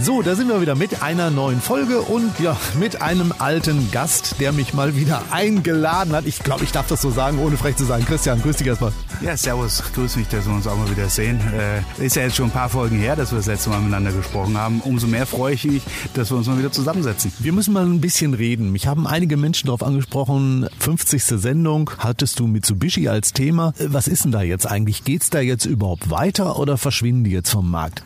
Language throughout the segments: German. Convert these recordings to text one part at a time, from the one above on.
So, da sind wir wieder mit einer neuen Folge und ja, mit einem alten Gast, der mich mal wieder eingeladen hat. Ich glaube, ich darf das so sagen, ohne frech zu sein. Christian, grüß dich erstmal. Ja, servus, grüß mich, dass wir uns auch mal wieder sehen. Äh, ist ja jetzt schon ein paar Folgen her, dass wir das letzte Mal miteinander gesprochen haben. Umso mehr freue ich mich, dass wir uns mal wieder zusammensetzen. Wir müssen mal ein bisschen reden. Mich haben einige Menschen darauf angesprochen, 50. Sendung, hattest du Mitsubishi als Thema. Äh, was ist denn da jetzt eigentlich? Geht's da jetzt überhaupt weiter oder verschwinden die jetzt vom Markt?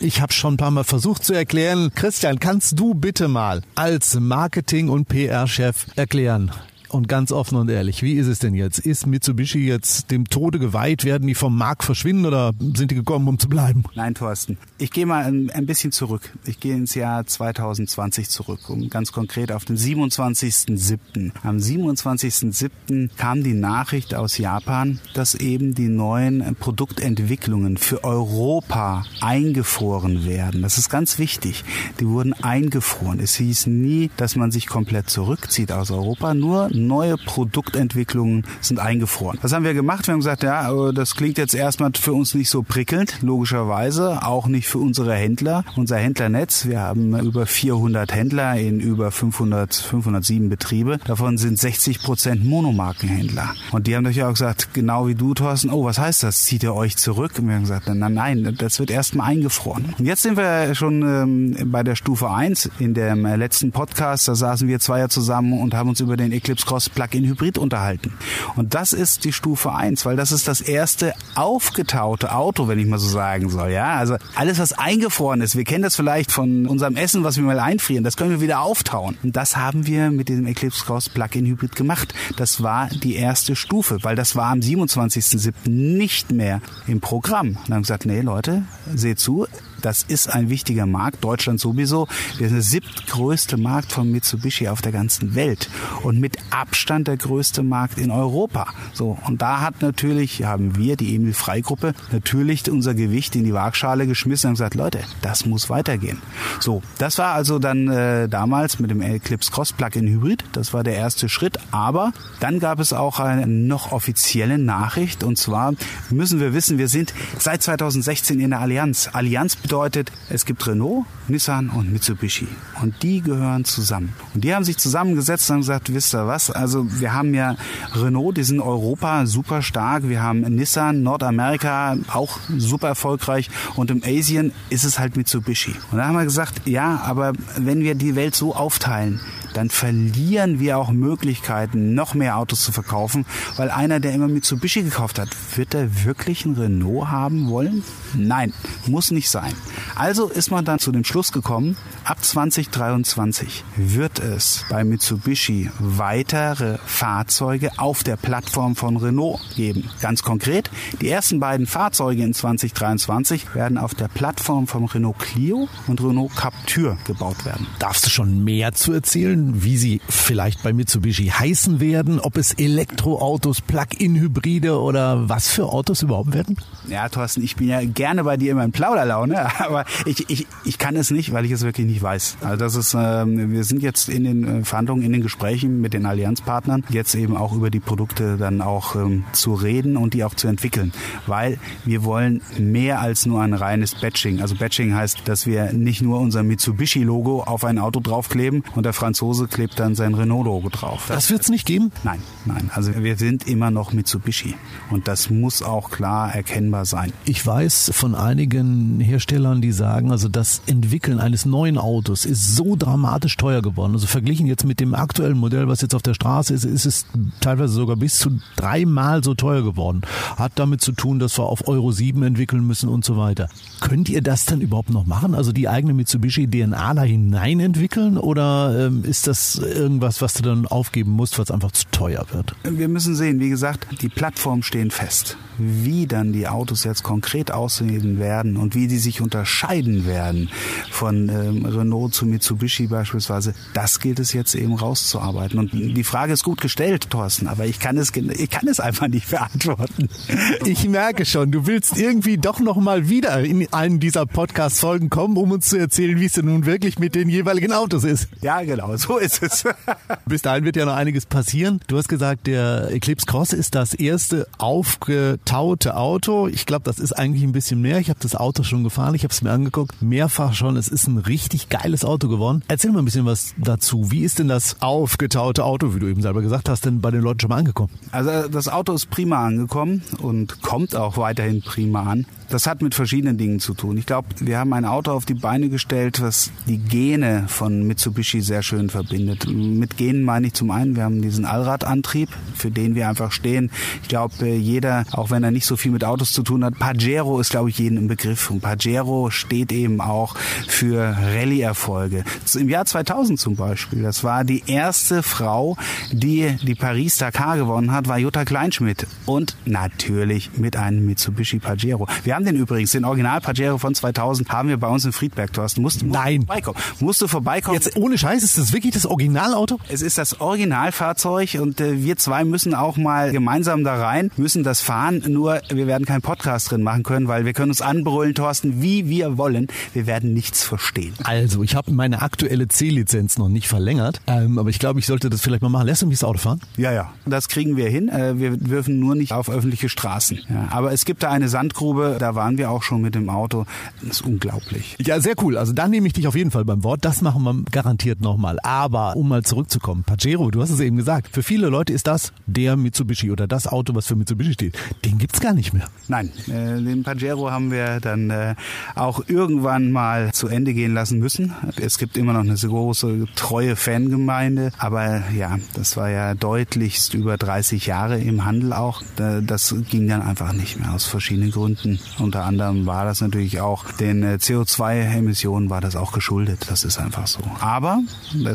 Ich habe schon ein paar Mal versucht zu erklären. Christian, kannst du bitte mal als Marketing- und PR-Chef erklären, und ganz offen und ehrlich, wie ist es denn jetzt? Ist Mitsubishi jetzt dem Tode geweiht? Werden die vom Markt verschwinden oder sind die gekommen, um zu bleiben? Nein, Thorsten. Ich gehe mal ein, bisschen zurück. Ich gehe ins Jahr 2020 zurück, um ganz konkret auf den 27.07. Am 27.07. kam die Nachricht aus Japan, dass eben die neuen Produktentwicklungen für Europa eingefroren werden. Das ist ganz wichtig. Die wurden eingefroren. Es hieß nie, dass man sich komplett zurückzieht aus Europa, nur neue Produktentwicklungen sind eingefroren. Was haben wir gemacht? Wir haben gesagt, ja, äh, das klingt jetzt erstmal für uns nicht so prickelnd, logischerweise, auch nicht für unsere Händler. Unser Händlernetz, wir haben über 400 Händler in über 500, 507 Betriebe. Davon sind 60 Prozent Monomarkenhändler. Und die haben natürlich auch gesagt, genau wie du, Thorsten, oh, was heißt das? Zieht ihr euch zurück? Und wir haben gesagt, nein, nein, das wird erstmal eingefroren. Und jetzt sind wir schon ähm, bei der Stufe 1. In dem letzten Podcast, da saßen wir zwei ja zusammen und haben uns über den Eclipse Cross Plug-in Hybrid unterhalten. Und das ist die Stufe 1, weil das ist das erste aufgetaute Auto, wenn ich mal so sagen soll. Ja, also alles, was eingefroren ist. Wir kennen das vielleicht von unserem Essen, was wir mal einfrieren. Das können wir wieder auftauen. Und das haben wir mit dem Eclipse Cross Plug-in Hybrid gemacht. Das war die erste Stufe, weil das war am 27.07. nicht mehr im Programm. Und dann haben gesagt, nee Leute, seht zu, das ist ein wichtiger Markt, Deutschland sowieso. Wir sind der siebtgrößte Markt von Mitsubishi auf der ganzen Welt und mit Abstand der größte Markt in Europa. So und da hat natürlich haben wir die Emil Frei Gruppe natürlich unser Gewicht in die Waagschale geschmissen und gesagt, Leute, das muss weitergehen. So, das war also dann äh, damals mit dem Eclipse Cross Plug-in Hybrid. Das war der erste Schritt. Aber dann gab es auch eine noch offizielle Nachricht und zwar müssen wir wissen, wir sind seit 2016 in der Allianz. Allianz bedeutet bedeutet, es gibt Renault, Nissan und Mitsubishi. Und die gehören zusammen. Und die haben sich zusammengesetzt und gesagt, wisst ihr was? Also wir haben ja Renault, die sind Europa super stark. Wir haben Nissan, Nordamerika auch super erfolgreich. Und im Asien ist es halt Mitsubishi. Und da haben wir gesagt, ja, aber wenn wir die Welt so aufteilen, dann verlieren wir auch Möglichkeiten, noch mehr Autos zu verkaufen, weil einer, der immer Mitsubishi gekauft hat, wird er wirklich ein Renault haben wollen? Nein, muss nicht sein. Also ist man dann zu dem Schluss gekommen, ab 2023 wird es bei Mitsubishi weitere Fahrzeuge auf der Plattform von Renault geben. Ganz konkret, die ersten beiden Fahrzeuge in 2023 werden auf der Plattform von Renault Clio und Renault Captur gebaut werden. Darfst du schon mehr zu erzählen? Wie sie vielleicht bei Mitsubishi heißen werden, ob es Elektroautos, Plug-in-Hybride oder was für Autos überhaupt werden? Ja, Thorsten, ich bin ja gerne bei dir immer in Plauderlaune, aber ich, ich, ich kann es nicht, weil ich es wirklich nicht weiß. Also das ist, äh, wir sind jetzt in den äh, Verhandlungen, in den Gesprächen mit den Allianzpartnern, jetzt eben auch über die Produkte dann auch ähm, zu reden und die auch zu entwickeln, weil wir wollen mehr als nur ein reines Batching. Also Batching heißt, dass wir nicht nur unser Mitsubishi-Logo auf ein Auto draufkleben und der Franzose Hause klebt dann sein Renault-Logo drauf. Das, das wird es nicht geben? Nein, nein. Also wir sind immer noch Mitsubishi. Und das muss auch klar erkennbar sein. Ich weiß von einigen Herstellern, die sagen, also das Entwickeln eines neuen Autos ist so dramatisch teuer geworden. Also verglichen jetzt mit dem aktuellen Modell, was jetzt auf der Straße ist, ist es teilweise sogar bis zu dreimal so teuer geworden. Hat damit zu tun, dass wir auf Euro 7 entwickeln müssen und so weiter. Könnt ihr das dann überhaupt noch machen? Also die eigene Mitsubishi DNA da hinein entwickeln oder ähm, ist das irgendwas, was du dann aufgeben musst, weil es einfach zu teuer wird? Wir müssen sehen, wie gesagt, die Plattformen stehen fest. Wie dann die Autos jetzt konkret aussehen werden und wie die sich unterscheiden werden von ähm, Renault zu Mitsubishi beispielsweise, das gilt es jetzt eben rauszuarbeiten. Und die Frage ist gut gestellt, Thorsten, aber ich kann es, ich kann es einfach nicht beantworten. Ich merke schon, du willst irgendwie doch noch mal wieder in einen dieser Podcast-Folgen kommen, um uns zu erzählen, wie es denn nun wirklich mit den jeweiligen Autos ist. Ja, genau, so ist es. Bis dahin wird ja noch einiges passieren. Du hast gesagt, der Eclipse Cross ist das erste aufge aufgetaute Auto. Ich glaube, das ist eigentlich ein bisschen mehr. Ich habe das Auto schon gefahren, ich habe es mir angeguckt, mehrfach schon. Es ist ein richtig geiles Auto geworden. Erzähl mal ein bisschen was dazu. Wie ist denn das aufgetaute Auto, wie du eben selber gesagt hast, denn bei den Leuten schon mal angekommen? Also das Auto ist prima angekommen und kommt auch weiterhin prima an. Das hat mit verschiedenen Dingen zu tun. Ich glaube, wir haben ein Auto auf die Beine gestellt, was die Gene von Mitsubishi sehr schön verbindet. Mit Genen meine ich zum einen, wir haben diesen Allradantrieb, für den wir einfach stehen. Ich glaube, jeder, auch wenn er nicht so viel mit Autos zu tun hat, Pajero ist, glaube ich, jedem im Begriff. Und Pajero steht eben auch für Rallye-Erfolge. Im Jahr 2000 zum Beispiel, das war die erste Frau, die die Paris-Dakar gewonnen hat, war Jutta Kleinschmidt. Und natürlich mit einem Mitsubishi Pajero. Wir haben den übrigens, den Original Pajero von 2000, haben wir bei uns in Friedberg, Thorsten. Musst, musst Nein. Du vorbeikommen. Musst du vorbeikommen. Jetzt ohne Scheiß, ist das wirklich das Originalauto? Es ist das Originalfahrzeug und äh, wir zwei müssen auch mal gemeinsam da rein, müssen das fahren. Nur wir werden keinen Podcast drin machen können, weil wir können uns anbrüllen, Thorsten, wie wir wollen. Wir werden nichts verstehen. Also, ich habe meine aktuelle C-Lizenz noch nicht verlängert, ähm, aber ich glaube, ich sollte das vielleicht mal machen. Lässt du mich das Auto fahren? Ja, ja, das kriegen wir hin. Äh, wir dürfen nur nicht auf öffentliche Straßen. Ja, aber es gibt da eine Sandgrube, da waren wir auch schon mit dem Auto. Das ist unglaublich. Ja, sehr cool. Also da nehme ich dich auf jeden Fall beim Wort. Das machen wir garantiert nochmal. Aber um mal zurückzukommen, Pajero, du hast es eben gesagt, für viele Leute ist das der Mitsubishi oder das Auto, was für Mitsubishi steht. Den gibt's gar nicht mehr. Nein, äh, den Pajero haben wir dann äh, auch irgendwann mal zu Ende gehen lassen müssen. Es gibt immer noch eine große, treue Fangemeinde, aber ja, das war ja deutlichst über 30 Jahre im Handel auch. Das ging dann einfach nicht mehr aus verschiedenen Gründen. Unter anderem war das natürlich auch den äh, CO2-Emissionen war das auch geschuldet. Das ist einfach so. Aber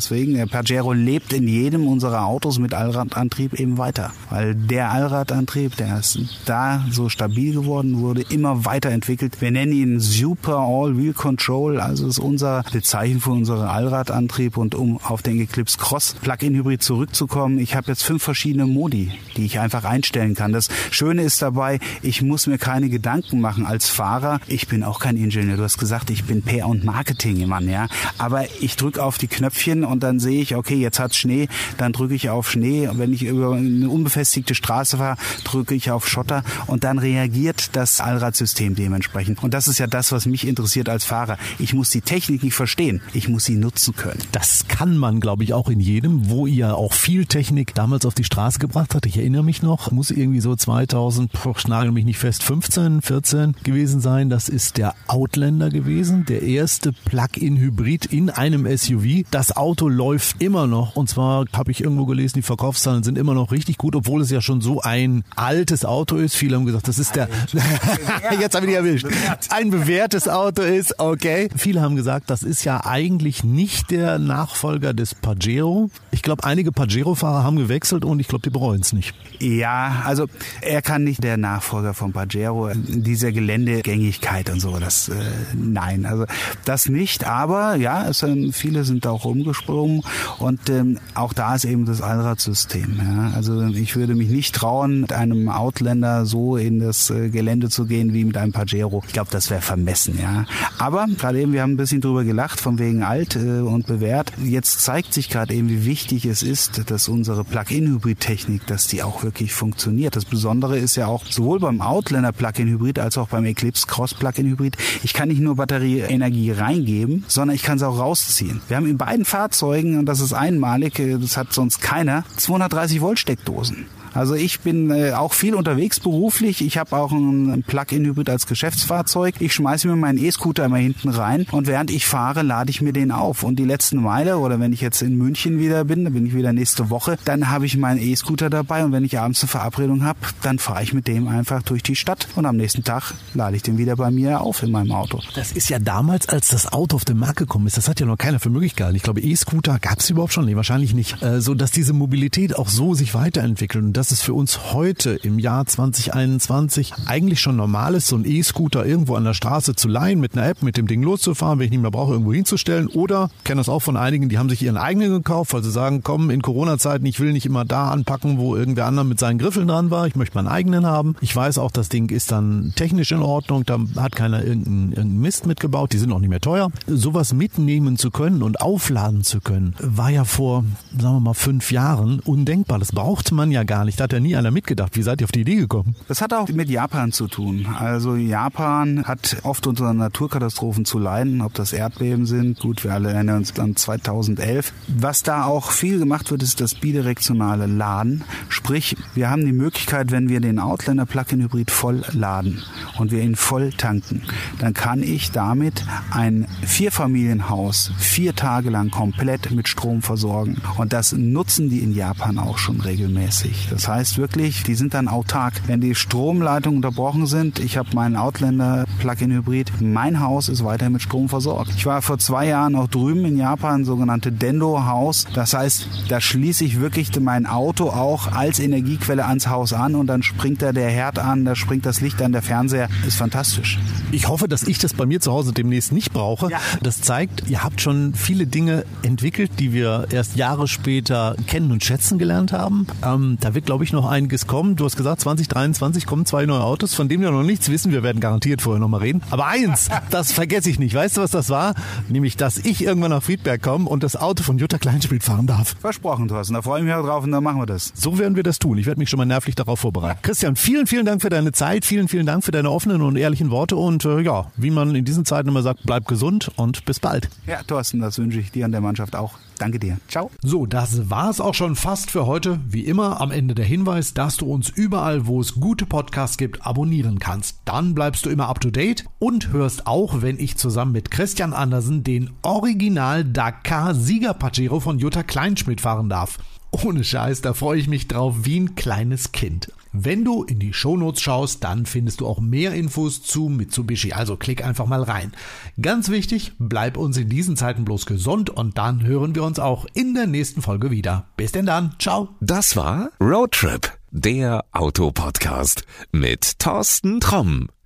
deswegen, der Pajero lebt in jedem unserer Autos mit Allradantrieb eben weiter. Weil der Allradantrieb, der ist da so stabil geworden, wurde immer weiterentwickelt. Wir nennen ihn Super All-Wheel Control, also ist unser Bezeichen für unseren Allradantrieb und um auf den Eclipse Cross Plug-in Hybrid zurückzukommen, ich habe jetzt fünf verschiedene Modi, die ich einfach einstellen kann. Das Schöne ist dabei, ich muss mir keine Gedanken machen als Fahrer. Ich bin auch kein Ingenieur. Du hast gesagt, ich bin PR und Marketing-Mann, ja. Aber ich drücke auf die Knöpfchen und dann sehe ich, okay, jetzt hat's Schnee, dann drücke ich auf Schnee. Wenn ich über eine unbefestigte Straße fahre, drücke ich auf Schotter und dann reagiert das Allradsystem dementsprechend. Und das ist ja das, was mich interessiert als Fahrer. Ich muss die Technik nicht verstehen, ich muss sie nutzen können. Das kann man, glaube ich, auch in jedem, wo ihr auch viel Technik damals auf die Straße gebracht habt. Ich erinnere mich noch, muss irgendwie so 2000, ich nagel mich nicht fest, 15, 14 gewesen sein. Das ist der Outlander gewesen, der erste Plug-in-Hybrid in einem SUV. Das Auto läuft immer noch und zwar habe ich irgendwo gelesen, die Verkaufszahlen sind immer noch richtig gut, obwohl es ja schon so ein altes Auto ist. Viele haben gesagt, das ist der, jetzt habe ich dich erwischt, ein bewährtes Auto ist, okay. Viele haben gesagt, das ist ja eigentlich nicht der Nachfolger des Pajero. Ich glaube, einige Pajero-Fahrer haben gewechselt und ich glaube, die bereuen es nicht. Ja, also er kann nicht der Nachfolger von Pajero, diese Geländegängigkeit und so, das, äh, nein, also das nicht, aber ja, es, viele sind auch umgesprungen und ähm, auch da ist eben das Allradsystem. Ja. Also ich würde mich nicht trauen, mit einem Outlander so in das äh, Gelände zu gehen wie mit einem Pajero. Ich glaube, das wäre vermessen, ja. Aber gerade eben, wir haben ein bisschen drüber gelacht, von wegen alt äh, und bewährt. Jetzt zeigt sich gerade eben, wie wichtig es ist, dass unsere Plug-in-Hybrid-Technik, dass die auch wirklich funktioniert. Das Besondere ist ja auch sowohl beim Outlander Plug-in-Hybrid als auch beim Eclipse Cross Plug-in-Hybrid, ich kann nicht nur Batterieenergie reingeben, sondern ich kann sie auch rausziehen. Wir haben in beiden Fahrzeugen, und das ist einmalig, das hat sonst keiner, 230 Volt Steckdosen. Also ich bin äh, auch viel unterwegs beruflich. Ich habe auch ein Plug-in-Hybrid als Geschäftsfahrzeug. Ich schmeiße mir meinen E-Scooter immer hinten rein und während ich fahre, lade ich mir den auf. Und die letzten Meile oder wenn ich jetzt in München wieder bin, dann bin ich wieder nächste Woche, dann habe ich meinen E-Scooter dabei und wenn ich abends eine Verabredung habe, dann fahre ich mit dem einfach durch die Stadt und am nächsten Tag lade ich den wieder bei mir auf in meinem Auto. Das ist ja damals, als das Auto auf den Markt gekommen ist, das hat ja noch keiner für möglich gehalten. Ich glaube, E-Scooter gab es überhaupt schon, nee, wahrscheinlich nicht. Äh, so dass diese Mobilität auch so sich weiterentwickelt und das ist für uns heute im Jahr 2021 eigentlich schon normal ist, so ein E-Scooter irgendwo an der Straße zu leihen, mit einer App, mit dem Ding loszufahren, wenn ich nicht mehr brauche, irgendwo hinzustellen. Oder, kenne das auch von einigen, die haben sich ihren eigenen gekauft, weil sie sagen, komm, in Corona-Zeiten, ich will nicht immer da anpacken, wo irgendwer anderer mit seinen Griffeln dran war. Ich möchte meinen eigenen haben. Ich weiß auch, das Ding ist dann technisch in Ordnung, da hat keiner irgendeinen, irgendeinen Mist mitgebaut, die sind auch nicht mehr teuer. Sowas mitnehmen zu können und aufladen zu können, war ja vor, sagen wir mal, fünf Jahren undenkbar. Das brauchte man ja gar nicht fahren. Da hat ja nie einer mitgedacht. Wie seid ihr auf die Idee gekommen? Das hat auch mit Japan zu tun. Also Japan hat oft unter Naturkatastrophen zu leiden, ob das Erdbeben sind. Gut, wir alle erinnern uns an 2011. Was da auch viel gemacht wird, ist das bidirektionale Laden. Sprich, wir haben die Möglichkeit, wenn wir den Outlander Plug-in Hybrid voll laden und wir ihn voll tanken, dann kann ich damit ein Vierfamilienhaus vier Tage lang komplett mit Strom versorgen. Und das nutzen die in Japan auch schon regelmäßig. Das heißt wirklich, die sind dann autark. Wenn die Stromleitungen unterbrochen sind, ich habe meinen Outlander Plug-in Hybrid, mein Haus ist weiter mit Strom versorgt. Ich war vor zwei Jahren auch drüben in Japan, sogenannte Dendo Haus. Das heißt, da schließe ich wirklich mein Auto auch als Energiequelle ans Haus an und dann springt da der Herd an, da springt das Licht an, der Fernseher. Ist fantastisch. Ich hoffe, dass ich das bei mir zu Hause demnächst nicht brauche. Ja. Das zeigt, ihr habt schon viele Dinge entwickelt, die wir erst Jahre später kennen und schätzen gelernt haben. Ähm, da wird, glaube ich, noch einiges kommen. Du hast gesagt, 2023 kommen zwei neue Autos, von denen wir noch nichts wissen. Wir werden garantiert vorher noch mal reden. Aber eins, das vergesse ich nicht. Weißt du, was das war? Nämlich, dass ich irgendwann nach Friedberg komme und das Auto von Jutta Kleinspiel fahren darf. Versprochen, Thorsten. Da freue ich mich auch drauf und dann machen wir das. So werden wir das tun. Ich werde mich schon mal nervlich darauf vorbereiten. Christian, vielen, vielen Dank für deine Zeit. Vielen, vielen Dank für deine offenen und ehrlichen Worte. Und äh, ja, wie man in diesen Zeiten immer sagt, bleib gesund und bis bald. Ja, Thorsten, das wünsche ich dir und der Mannschaft auch. Danke dir. Ciao. So, das war es auch schon fast für heute. Wie immer am Ende der Hinweis, dass du uns überall, wo es gute Podcasts gibt, abonnieren kannst. Dann bleibst du immer up to date und hörst auch, wenn ich zusammen mit Christian Andersen den Original Dakar Sieger Pajero von Jutta Kleinschmidt fahren darf. Ohne Scheiß, da freue ich mich drauf wie ein kleines Kind. Wenn du in die Shownotes schaust, dann findest du auch mehr Infos zu Mitsubishi. Also klick einfach mal rein. Ganz wichtig, bleib uns in diesen Zeiten bloß gesund und dann hören wir uns auch in der nächsten Folge wieder. Bis denn dann. Ciao. Das war Roadtrip, der Autopodcast mit Thorsten Tromm.